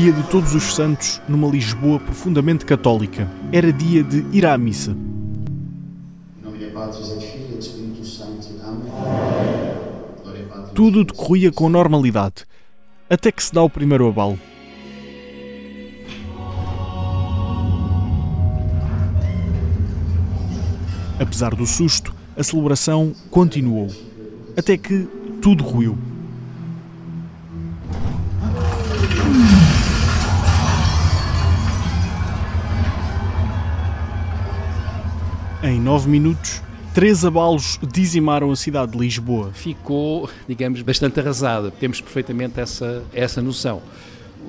dia de Todos os Santos numa Lisboa profundamente católica. Era dia de ir à missa. Tudo decorria com normalidade, até que se dá o primeiro abalo. Apesar do susto, a celebração continuou, até que tudo ruiu. Em nove minutos, três abalos dizimaram a cidade de Lisboa. Ficou, digamos, bastante arrasada. Temos perfeitamente essa, essa noção.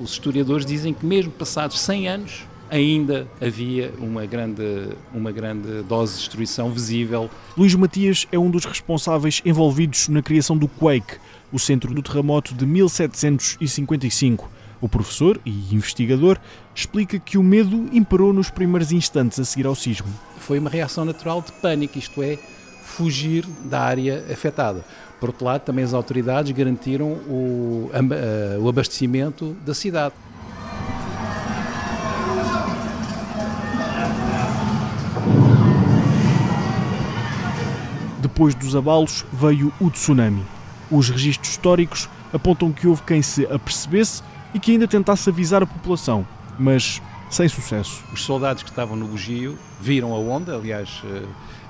Os historiadores dizem que, mesmo passados 100 anos, ainda havia uma grande, uma grande dose de destruição visível. Luís Matias é um dos responsáveis envolvidos na criação do Quake, o centro do terremoto de 1755. O professor e investigador explica que o medo imperou nos primeiros instantes a seguir ao sismo. Foi uma reação natural de pânico, isto é, fugir da área afetada. Por outro lado, também as autoridades garantiram o, o abastecimento da cidade. Depois dos abalos veio o tsunami. Os registros históricos apontam que houve quem se apercebesse e que ainda tentasse avisar a população, mas sem sucesso. Os soldados que estavam no bugio viram a onda, aliás, eh,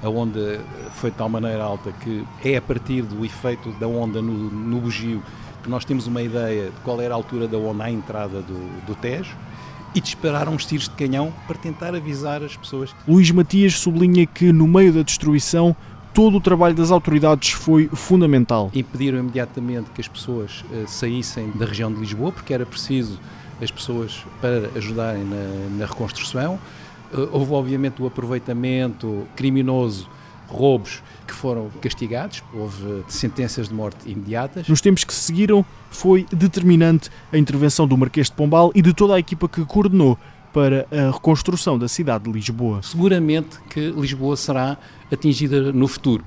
a onda foi de tal maneira alta que é a partir do efeito da onda no, no bugio que nós temos uma ideia de qual era a altura da onda à entrada do, do Tejo e dispararam os tiros de canhão para tentar avisar as pessoas. Luís Matias sublinha que, no meio da destruição, todo o trabalho das autoridades foi fundamental. Impediram imediatamente que as pessoas uh, saíssem da região de Lisboa, porque era preciso as pessoas para ajudarem na, na reconstrução. Uh, houve, obviamente, o aproveitamento criminoso, roubos que foram castigados, houve sentenças de morte imediatas. Nos tempos que se seguiram, foi determinante a intervenção do Marquês de Pombal e de toda a equipa que coordenou para a reconstrução da cidade de Lisboa. Seguramente que Lisboa será atingida no futuro.